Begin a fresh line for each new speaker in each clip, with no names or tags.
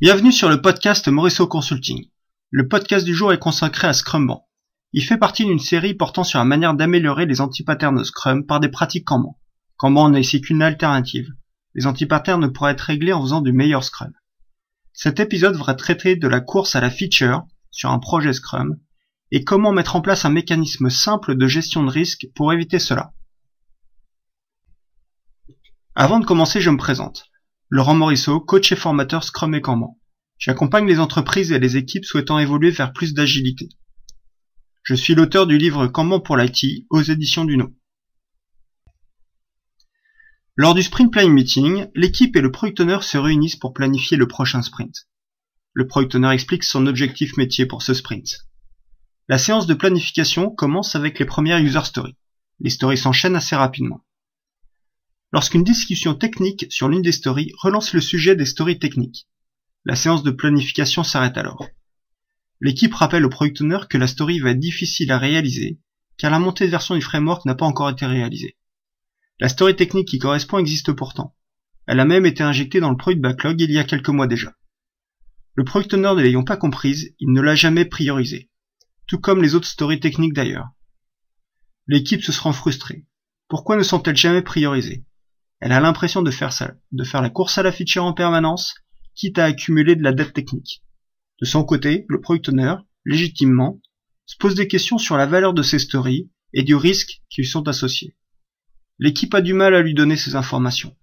Bienvenue sur le podcast Morisseau Consulting. Le podcast du jour est consacré à Scrumban. Il fait partie d'une série portant sur la manière d'améliorer les antipatterns Scrum par des pratiques Kanban. Kanban n'est ici qu'une alternative. Les antipatterns ne pourraient être réglés en faisant du meilleur Scrum. Cet épisode va traiter de la course à la feature sur un projet Scrum et comment mettre en place un mécanisme simple de gestion de risque pour éviter cela. Avant de commencer, je me présente. Laurent Morisseau, coach et formateur Scrum et Kanban. J'accompagne les entreprises et les équipes souhaitant évoluer vers plus d'agilité. Je suis l'auteur du livre Kanban pour l'IT aux éditions Duno. Lors du Sprint Planning Meeting, l'équipe et le Product Owner se réunissent pour planifier le prochain sprint. Le Product Owner explique son objectif métier pour ce sprint. La séance de planification commence avec les premières user stories. Les stories s'enchaînent assez rapidement lorsqu'une discussion technique sur l'une des stories relance le sujet des stories techniques. La séance de planification s'arrête alors. L'équipe rappelle au product owner que la story va être difficile à réaliser car la montée de version du framework n'a pas encore été réalisée. La story technique qui correspond existe pourtant. Elle a même été injectée dans le product backlog il y a quelques mois déjà. Le product owner ne l'ayant pas comprise, il ne l'a jamais priorisée. Tout comme les autres stories techniques d'ailleurs. L'équipe se sera frustrée. Pourquoi ne sont-elles jamais priorisées? Elle a l'impression de faire, ça, de faire la course à la feature en permanence, quitte à accumuler de la dette technique. De son côté, le product owner, légitimement, se pose des questions sur la valeur de ces stories et du risque qui lui sont associés. L'équipe a du mal à lui donner ces informations.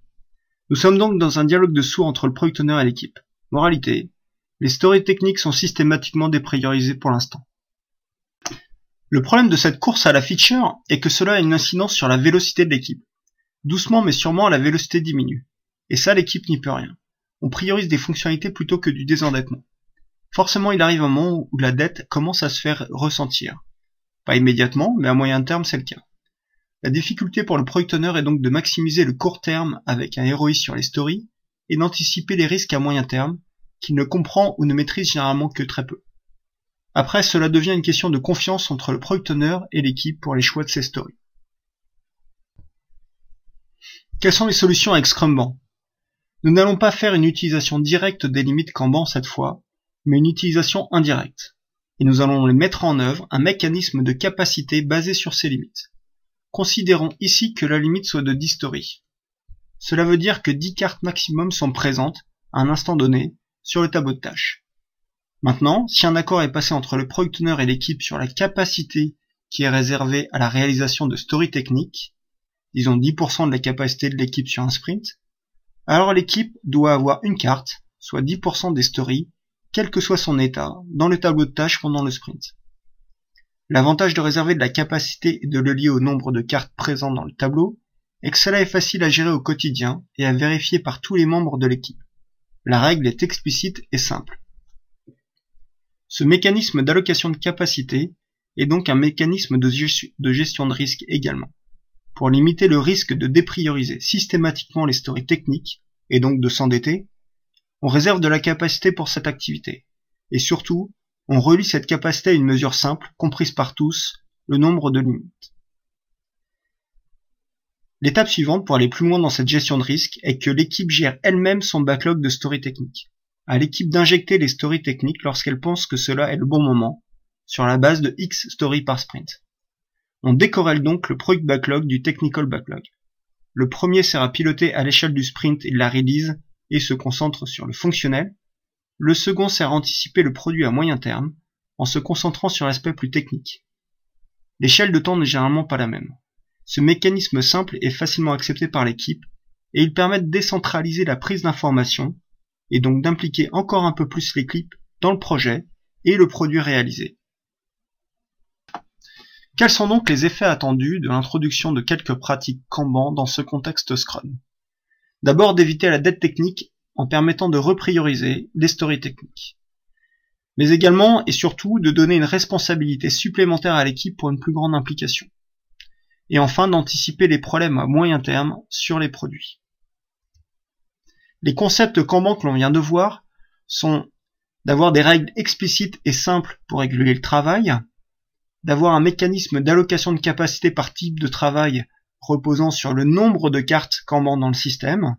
Nous sommes donc dans un dialogue de sourds entre le product owner et l'équipe. Moralité, les stories techniques sont systématiquement dépriorisées pour l'instant. Le problème de cette course à la feature est que cela a une incidence sur la vélocité de l'équipe. Doucement mais sûrement la vélocité diminue. Et ça l'équipe n'y peut rien. On priorise des fonctionnalités plutôt que du désendettement. Forcément il arrive un moment où la dette commence à se faire ressentir. Pas immédiatement, mais à moyen terme c'est le cas. La difficulté pour le product owner est donc de maximiser le court terme avec un ROI sur les stories et d'anticiper les risques à moyen terme qu'il ne comprend ou ne maîtrise généralement que très peu. Après, cela devient une question de confiance entre le product owner et l'équipe pour les choix de ces stories. Quelles sont les solutions avec Scrumban Nous n'allons pas faire une utilisation directe des limites Kanban cette fois, mais une utilisation indirecte. Et nous allons mettre en œuvre un mécanisme de capacité basé sur ces limites. Considérons ici que la limite soit de 10 stories. Cela veut dire que 10 cartes maximum sont présentes, à un instant donné, sur le tableau de tâches. Maintenant, si un accord est passé entre le product owner et l'équipe sur la capacité qui est réservée à la réalisation de stories techniques, disons 10% de la capacité de l'équipe sur un sprint, alors l'équipe doit avoir une carte, soit 10% des stories, quel que soit son état, dans le tableau de tâches pendant le sprint. L'avantage de réserver de la capacité et de le lier au nombre de cartes présentes dans le tableau est que cela est facile à gérer au quotidien et à vérifier par tous les membres de l'équipe. La règle est explicite et simple. Ce mécanisme d'allocation de capacité est donc un mécanisme de gestion de risque également pour limiter le risque de déprioriser systématiquement les stories techniques, et donc de s'endetter, on réserve de la capacité pour cette activité. Et surtout, on relie cette capacité à une mesure simple, comprise par tous, le nombre de limites. L'étape suivante pour aller plus loin dans cette gestion de risque est que l'équipe gère elle-même son backlog de stories techniques. À l'équipe d'injecter les stories techniques lorsqu'elle pense que cela est le bon moment, sur la base de X stories par sprint. On décorrèle donc le Product Backlog du Technical Backlog. Le premier sert à piloter à l'échelle du sprint et de la release et se concentre sur le fonctionnel. Le second sert à anticiper le produit à moyen terme en se concentrant sur l'aspect plus technique. L'échelle de temps n'est généralement pas la même. Ce mécanisme simple est facilement accepté par l'équipe et il permet de décentraliser la prise d'informations et donc d'impliquer encore un peu plus l'équipe dans le projet et le produit réalisé. Quels sont donc les effets attendus de l'introduction de quelques pratiques Kanban dans ce contexte Scrum? D'abord d'éviter la dette technique en permettant de reprioriser les stories techniques. Mais également et surtout de donner une responsabilité supplémentaire à l'équipe pour une plus grande implication. Et enfin d'anticiper les problèmes à moyen terme sur les produits. Les concepts Kanban que l'on vient de voir sont d'avoir des règles explicites et simples pour réguler le travail, d'avoir un mécanisme d'allocation de capacité par type de travail reposant sur le nombre de cartes Kanban dans le système,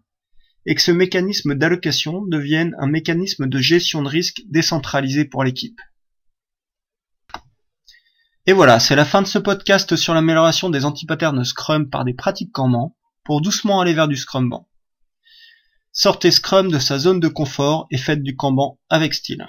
et que ce mécanisme d'allocation devienne un mécanisme de gestion de risque décentralisé pour l'équipe. Et voilà, c'est la fin de ce podcast sur l'amélioration des antipatterns Scrum par des pratiques Kanban pour doucement aller vers du Scrum Ban. Sortez Scrum de sa zone de confort et faites du Kanban avec style.